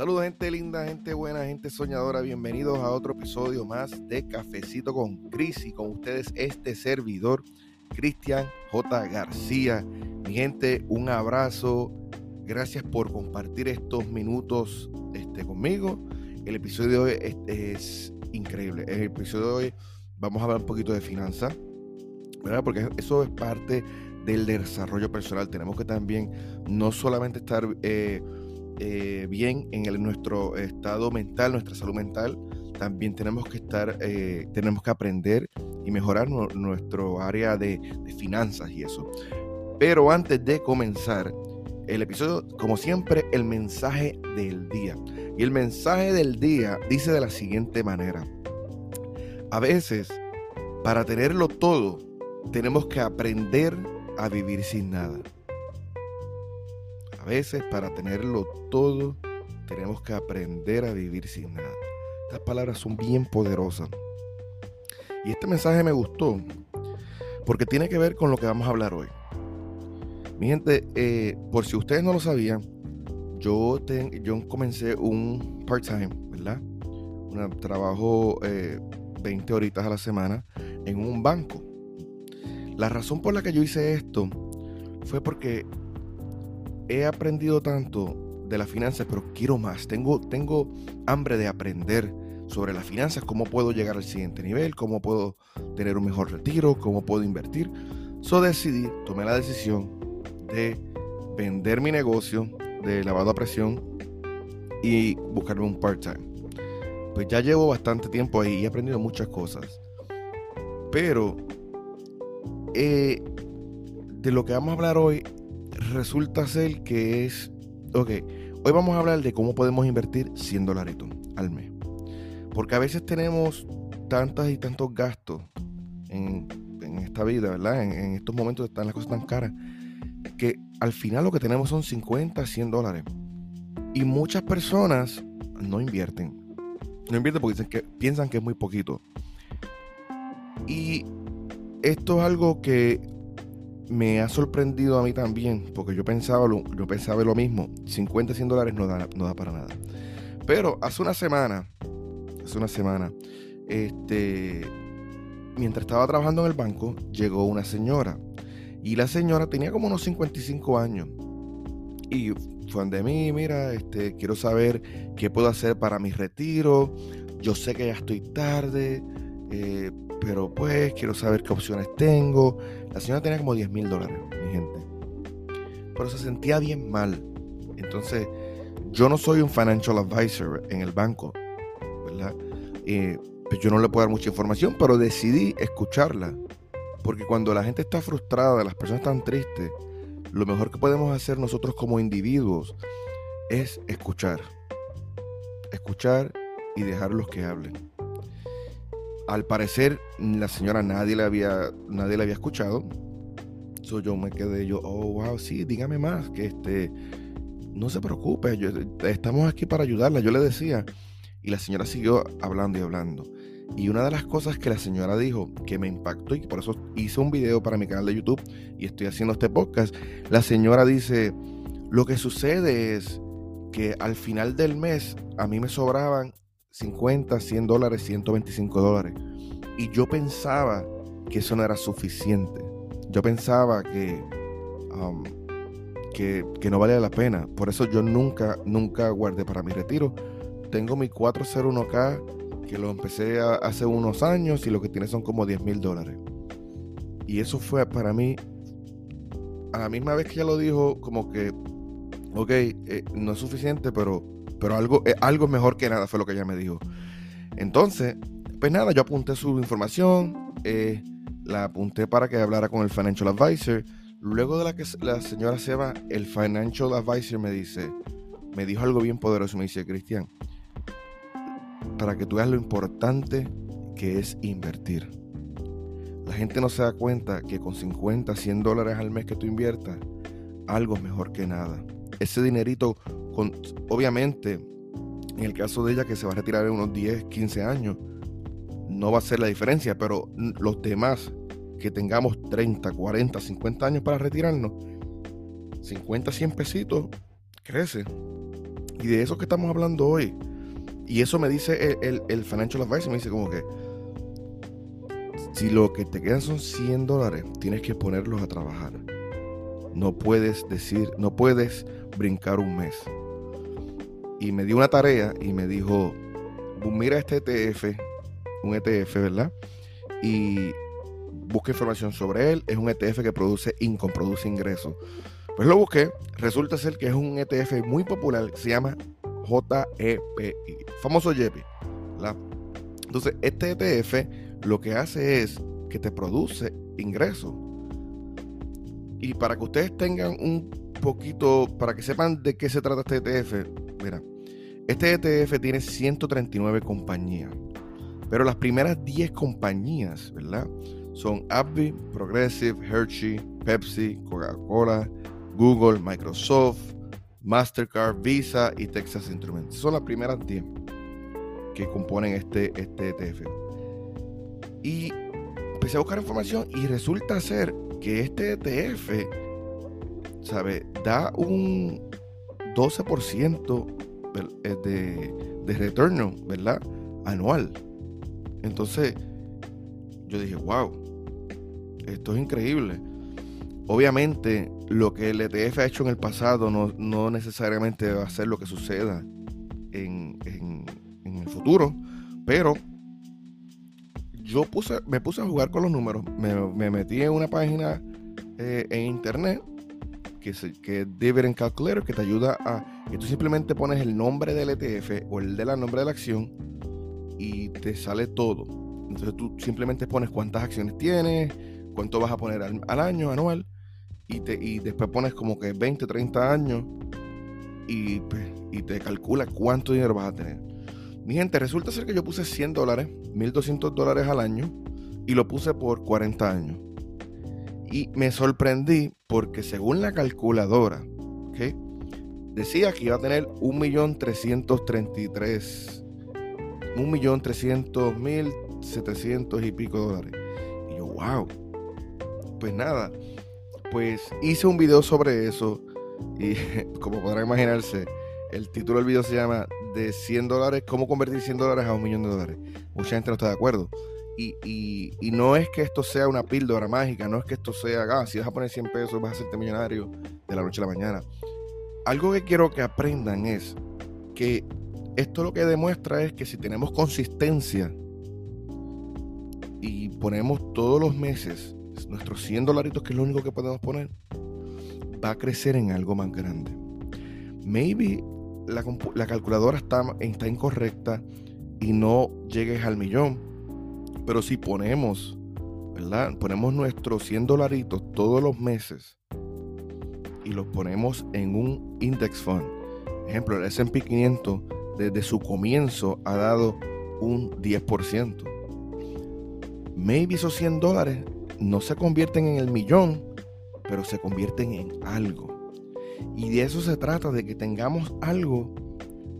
Saludos gente linda, gente buena, gente soñadora. Bienvenidos a otro episodio más de Cafecito con Cris y con ustedes este servidor, Cristian J. García. Mi gente, un abrazo. Gracias por compartir estos minutos este, conmigo. El episodio de hoy es, increíble. En el episodio de hoy vamos a hablar un poquito de finanzas, ¿verdad? Porque eso es parte del desarrollo personal. Tenemos que también no solamente estar... Eh, eh, bien en nuestro estado mental, nuestra salud mental, también tenemos que estar, eh, tenemos que aprender y mejorar nuestro área de, finanzas y eso. Pero antes de comenzar el episodio, como siempre, el mensaje del día. Y el mensaje del día dice de la siguiente manera. A veces, para tenerlo todo, tenemos que aprender a vivir sin nada. A veces para tenerlo todo tenemos que aprender a vivir sin nada. Estas palabras son bien poderosas. Y este mensaje me gustó porque tiene que ver con lo que vamos a hablar hoy. Mi gente, eh, por si ustedes no lo sabían, yo, yo comencé un part-time, ¿verdad? Trabajo 20 eh, horitas a la semana en un banco. La razón por la que yo hice esto fue porque he aprendido tanto de las finanzas, pero quiero más. Tengo, tengo hambre de aprender sobre las finanzas, cómo puedo llegar al siguiente nivel, cómo puedo tener un mejor retiro, cómo puedo invertir. So decidí, tomé la decisión de vender mi negocio de lavado a presión y buscarme un part-time. Pues ya llevo bastante tiempo ahí y he aprendido muchas cosas. Pero eh, de lo que vamos a hablar hoy resulta ser que es, ok, hoy vamos a hablar de cómo podemos invertir 100 dólares al mes. Porque a veces tenemos tantas y tantos gastos en, esta vida, ¿verdad? En, estos momentos están las cosas tan caras, que al final lo que tenemos son 50, 100 dólares. Y muchas personas no invierten. No invierten porque que, piensan que es muy poquito. Y esto es algo que me ha sorprendido a mí también, porque yo pensaba lo, yo pensaba lo mismo, 50, 100 dólares no da, no da para nada. Pero hace una semana, hace una semana, este, mientras estaba trabajando en el banco, llegó una señora. Y la señora tenía como unos 55 años. Y fue de mí, mira, este, quiero saber qué puedo hacer para mi retiro. Yo sé que ya estoy tarde. Eh, pero pues quiero saber qué opciones tengo. La señora tenía como 10 mil dólares, mi gente. Pero se sentía bien mal. Entonces, yo no soy un financial advisor en el banco, ¿verdad? Eh, pues yo no le puedo dar mucha información, pero decidí escucharla. Porque cuando la gente está frustrada, las personas están tristes, lo mejor que podemos hacer nosotros como individuos es escuchar. Escuchar y dejarlos que hablen al parecer la señora nadie le había, nadie le había escuchado. So yo me quedé yo, oh wow, sí, dígame más, que este, no se preocupe, estamos aquí para ayudarla, yo le decía. Y la señora siguió hablando y hablando. Y una de las cosas que la señora dijo que me impactó y por eso hice un video para mi canal de YouTube y estoy haciendo este podcast, la señora dice, lo que sucede es que al final del mes a mí me sobraban 50, 100 dólares, 125 dólares. Y yo pensaba que eso no era suficiente. Yo pensaba que, um, que, no valía la pena. Por eso yo nunca, nunca guardé para mi retiro. Tengo mi 401k que lo empecé hace unos años y lo que tiene son como 10 mil dólares. Y eso fue para mí, a la misma vez que ella lo dijo, como que, ok, eh, no es suficiente, pero pero algo, eh, algo mejor que nada fue lo que ella me dijo. Entonces, pues nada, yo apunté su información, eh, la apunté para que hablara con el financial advisor. Luego de la que la señora se va, el financial advisor me dice, me dijo algo bien poderoso, me dice, Cristian, para que tú veas lo importante que es invertir. La gente no se da cuenta que con 50, 100 dólares al mes que tú inviertas, algo es mejor que nada. Ese dinerito obviamente, en el caso de ella que se va a retirar en unos 10, 15 años, no va a ser la diferencia, pero los demás que tengamos 30, 40, 50 años para retirarnos, 50, 100 pesitos, crece. Y de eso que estamos hablando hoy. Y eso me dice el, el, Financial Advisor, me dice como que si lo que te quedan son 100 dólares, tienes que ponerlos a trabajar. No puedes decir, no puedes brincar un mes. Y me dio una tarea y me dijo, mira este ETF, un ETF, ¿verdad? Y busca información sobre él. Es un ETF que produce income, produce ingresos. Pues lo busqué. Resulta ser que es un ETF muy popular. Se llama JEPI. Famoso JEPI. Entonces, este ETF lo que hace es que te produce ingresos. Y para que ustedes tengan un poquito, para que sepan de qué se trata este ETF, mira, este ETF tiene 139 compañías. Pero las primeras 10 compañías, ¿verdad? Son AbbVie, Progressive, Hershey, Pepsi, Coca-Cola, Google, Microsoft, Mastercard, Visa y Texas Instruments. Son las primeras 10 que componen este, este ETF. Y empecé a buscar información y resulta ser que este ETF, ¿sabe? Da un 12% eh, de, de retorno, ¿verdad? Anual. Entonces, yo dije, wow, esto es increíble. Obviamente, lo que el ETF ha hecho en el pasado no, necesariamente va a ser lo que suceda en, el futuro, pero yo puse, me puse a jugar con los números. Me, metí en una página eh, en internet que, es que Dividend Calculator que te ayuda a que tú simplemente pones el nombre del ETF o el de la nombre de la acción y te sale todo. Entonces tú simplemente pones cuántas acciones tienes, cuánto vas a poner al, año, anual, y, te, y después pones como que 20, 30 años y, pues, y te calcula cuánto dinero vas a tener. Mi gente, resulta ser que yo puse 100 dólares, 1200 dólares al año, y lo puse por 40 años. Y me sorprendí porque según la calculadora, decía que iba a tener 1.333, 1.300.700 y pico dólares. Y yo, wow. Pues nada, pues hice un video sobre eso y como podrán imaginarse, el título del video se llama de 100 dólares, cómo convertir 100 dólares a un millón de dólares. Mucha gente no está de acuerdo. Y, no es que esto sea una píldora mágica, no es que esto sea, ah, si vas a poner 100 pesos vas a hacerte millonario de la noche a la mañana. Algo que quiero que aprendan es que esto lo que demuestra es que si tenemos consistencia y ponemos todos los meses nuestros 100 dolaritos, que es lo único que podemos poner, va a crecer en algo más grande. Maybe la, la calculadora está incorrecta y no llegues al millón pero si ponemos, ¿verdad? Ponemos nuestros 100 dolaritos todos los meses y los ponemos en un index fund. Ejemplo, el SP 500 desde su comienzo ha dado un 10%. Maybe esos 100 dólares no se convierten en el millón, pero se convierten en algo. Y de eso se trata, de que tengamos algo,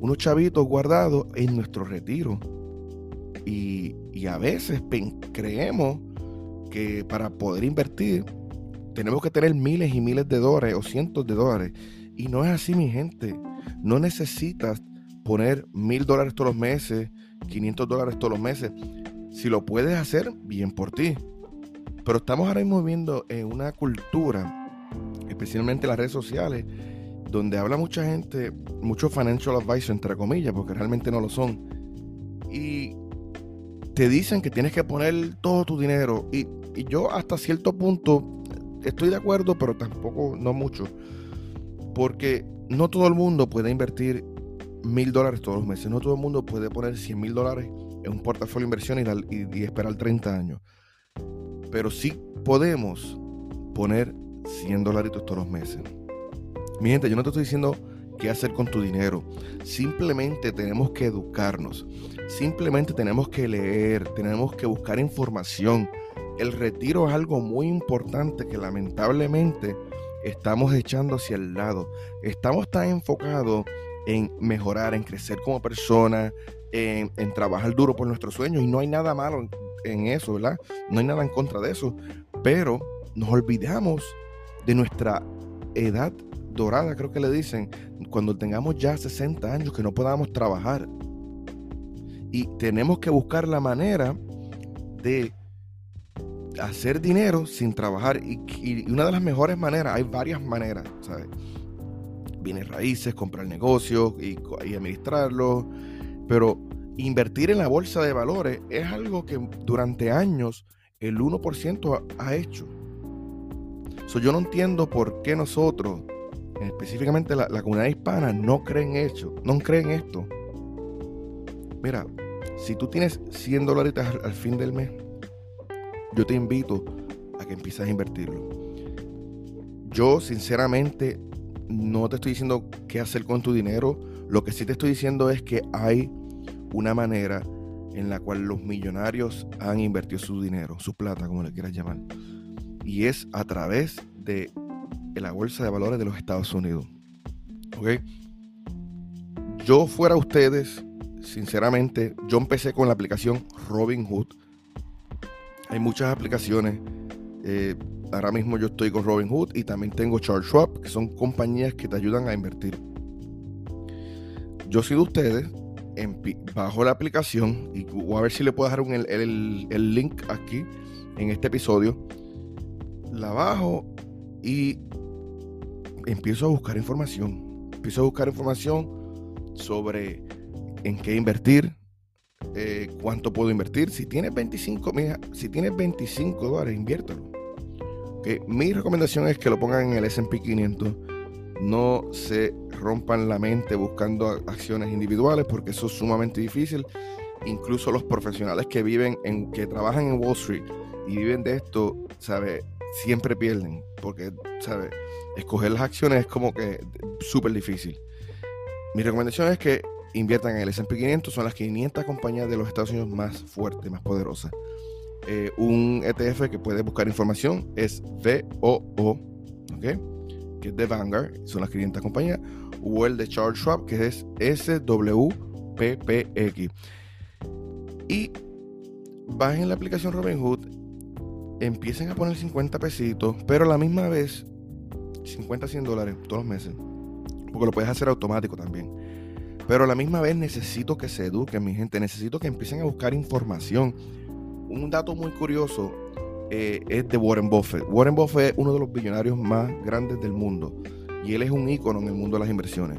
unos chavitos guardados en nuestro retiro y, a veces creemos que para poder invertir tenemos que tener miles y miles de dólares o cientos de dólares. Y no es así, mi gente. No necesitas poner mil dólares todos los meses, 500 dólares todos los meses. Si lo puedes hacer, bien por ti. Pero estamos ahora mismo viviendo en una cultura, especialmente en las redes sociales, donde habla mucha gente, muchos financial advisors, entre comillas, porque realmente no lo son. Te dicen que tienes que poner todo tu dinero. Y, yo hasta cierto punto estoy de acuerdo, pero tampoco no mucho. Porque no todo el mundo puede invertir mil dólares todos los meses. No todo el mundo puede poner 100 mil dólares en un portafolio de inversión y, esperar 30 años. Pero sí podemos poner 100 dolaritos todos los meses. Mi yo no te estoy diciendo qué hacer con tu dinero. Simplemente tenemos que educarnos. Simplemente tenemos que leer, tenemos que buscar información. El retiro es algo muy importante que lamentablemente estamos echando hacia el lado. Estamos tan enfocados en mejorar, en crecer como persona, en, trabajar duro por nuestros sueños y no hay nada malo en eso, ¿verdad? No hay nada en contra de eso, pero nos olvidamos de nuestra edad dorada, creo que le dicen, cuando tengamos ya 60 años que no podamos trabajar. Y tenemos que buscar la manera de hacer dinero sin trabajar. Y, una de las mejores maneras, hay varias maneras, ¿sabes? Bienes raíces, comprar negocios y, y administrarlos. Pero invertir en la bolsa de valores es algo que durante años el 1% ha, hecho. yo no entiendo por qué nosotros, específicamente la, comunidad hispana, no creen hecho, no creen esto. Mira, si tú tienes 100 dólares al, fin del mes, yo te invito a que empieces a invertirlo. Yo, sinceramente, no te estoy diciendo qué hacer con tu dinero. Lo que sí te estoy diciendo es que hay una manera en la cual los millonarios han invertido su dinero, su plata, como le quieras llamar. Y es a través de la bolsa de valores de los Estados Unidos. ¿Ok? Yo fuera ustedes, sinceramente, yo empecé con la aplicación Robinhood. Hay muchas aplicaciones. Eh, ahora mismo yo estoy con Robinhood y también tengo Charles Schwab, que son compañías que te ayudan a invertir. Yo soy de ustedes, bajo la aplicación y voy a ver si le puedo dejar el, link aquí en este episodio. La bajo y empiezo a buscar información. Empiezo a buscar información sobre en qué invertir, eh, cuánto puedo invertir. Si tienes 25, si tienes 25 dólares, inviértelo. Que mi recomendación es que lo pongan en el SP 500 no se rompan la mente buscando acciones individuales porque eso es sumamente difícil. Incluso los profesionales que viven en, que trabajan en Wall Street y viven de esto, ¿sabe? Siempre pierden porque, ¿sabe? Escoger las acciones es como que súper difícil. Mi recomendación es que inviertan en el S&P 500, son las 500 compañías de los Estados Unidos más fuertes, más poderosas. Eh, un ETF que puede buscar información es VOO, que es de Vanguard, son las 500 compañías, o el de Charles Schwab, que es SWPPX. Y bajen la aplicación Robinhood, empiecen a poner 50 pesitos, pero a la misma vez 50 100 dólares todos los meses, porque lo puedes hacer automático también. Pero a la misma vez necesito que se eduquen, mi gente, necesito que empiecen a buscar información. Un dato muy curioso eh, es de Warren Buffett. Warren Buffett es uno de los billonarios más grandes del mundo y él es un ícono en el mundo de las inversiones.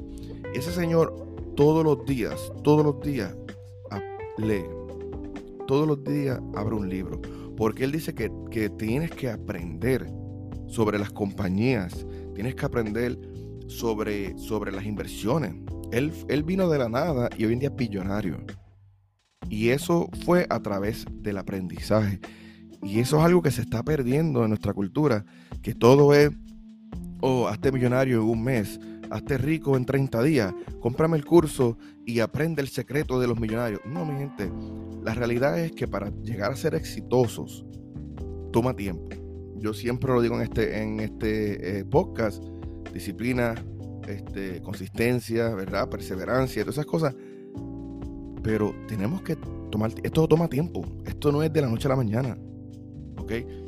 Ese señor todos los días, todos los días lee, todos los días abre un libro, porque él dice que, que tienes que aprender sobre las compañías, tienes que aprender sobre, sobre las inversiones. Él, él vino de la nada y hoy en día es billonario. Y eso fue a través del aprendizaje. Y eso es algo que se está perdiendo en nuestra cultura, que todo es, oh, hazte millonario en un mes, hazte rico en 30 días, cómprame el curso y aprende el secreto de los millonarios. No, mi gente, la realidad es que para llegar a ser exitosos, toma tiempo. Yo siempre lo digo en este, en este eh, podcast, disciplina, este, consistencia, ¿verdad? Perseverancia, todas esas cosas. Pero tenemos que tomar, esto toma tiempo, esto no es de la noche a la mañana.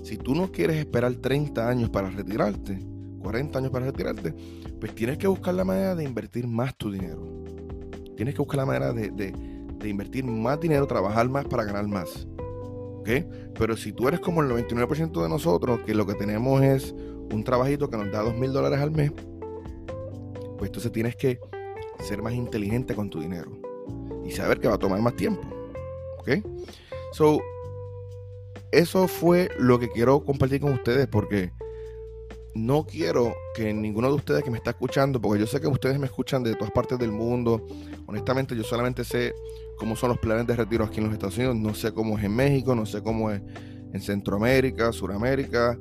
Si tú no quieres esperar 30 años para retirarte, 40 años para retirarte, pues tienes que buscar la manera de invertir más tu dinero. Tienes que buscar la manera de, invertir más dinero, trabajar más para ganar más. Pero si tú eres como el 99% de nosotros, que lo que tenemos es un trabajito que nos da 2 mil dólares al mes, pues entonces tienes que ser más inteligente con tu dinero y saber que va a tomar más tiempo. ¿Ok? So, eso fue lo que quiero compartir con ustedes porque no quiero que ninguno de ustedes que me está escuchando, porque yo sé que ustedes me escuchan de todas partes del mundo, honestamente yo solamente sé cómo son los planes de retiro aquí en los Estados Unidos, no sé cómo es en México, no sé cómo es en Centroamérica, Suramérica,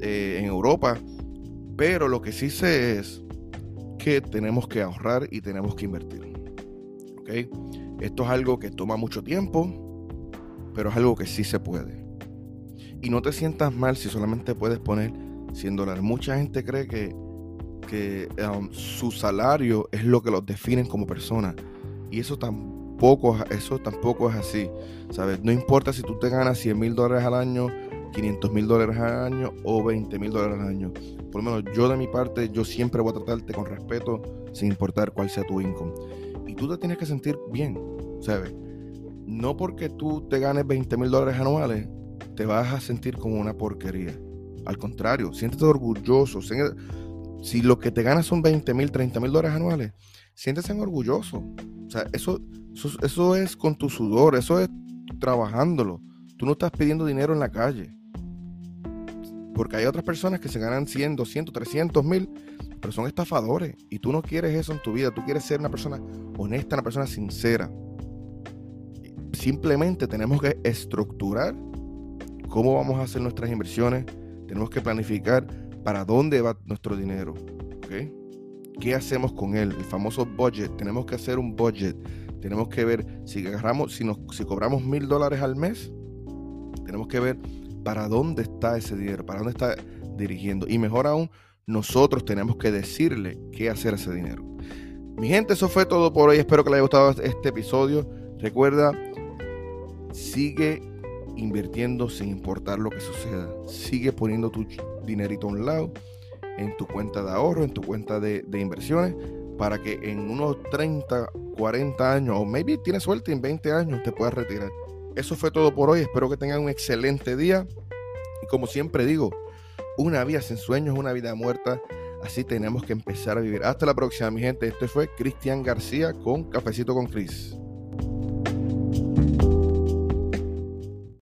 eh, en Europa, pero lo que sí sé es que tenemos que ahorrar y tenemos que invertir. Esto es algo que toma mucho tiempo, pero es algo que sí se puede. Y no te sientas mal si solamente puedes poner 100 dólares. Mucha gente cree que, que um, su salario es lo que los definen como persona. Y eso tampoco, eso tampoco es así. ¿sabes? No importa si tú te ganas 100 mil dólares al año, 500 mil dólares al año o 20 mil dólares al año. Por lo menos yo de mi parte, yo siempre voy a tratarte con respeto, sin importar cuál sea tu income. Y tú te tienes que sentir bien, ¿sabes? No porque tú te ganes 20 mil dólares anuales, te vas a sentir como una porquería. Al contrario, siéntete orgulloso. Si lo que te ganas son 20 mil, 30 mil dólares anuales, siéntese orgulloso. O sea, eso, eso, eso es con tu sudor, eso es trabajándolo. Tú no estás pidiendo dinero en la calle. Porque hay otras personas que se ganan 100, 200, 300 mil, pero son estafadores. Y tú no quieres eso en tu vida. Tú quieres ser una persona honesta, una persona sincera. Simplemente tenemos que estructurar cómo vamos a hacer nuestras inversiones. Tenemos que planificar para dónde va nuestro dinero. ¿Qué hacemos con él? El famoso budget. Tenemos que hacer un budget. Tenemos que ver si agarramos, si, nos, si cobramos mil dólares al mes, tenemos que ver para dónde está ese dinero, para dónde está dirigiendo. Y mejor aún, nosotros tenemos que decirle qué hacer ese dinero. Mi gente, eso fue todo por hoy. Espero que les haya gustado este episodio. Recuerda, sigue invirtiendo sin importar lo que suceda. Sigue poniendo tu dinerito a un lado, en tu cuenta de ahorro, en tu cuenta de, inversiones, para que en unos 30, 40 años, o maybe tienes suerte en 20 años, te puedas retirar. Eso fue todo por hoy. Espero que tengan un excelente día. Y como siempre digo, una vida sin sueños es una vida muerta. Así tenemos que empezar a vivir. Hasta la próxima, mi gente. Este fue Cristian García con Cafecito con Cris.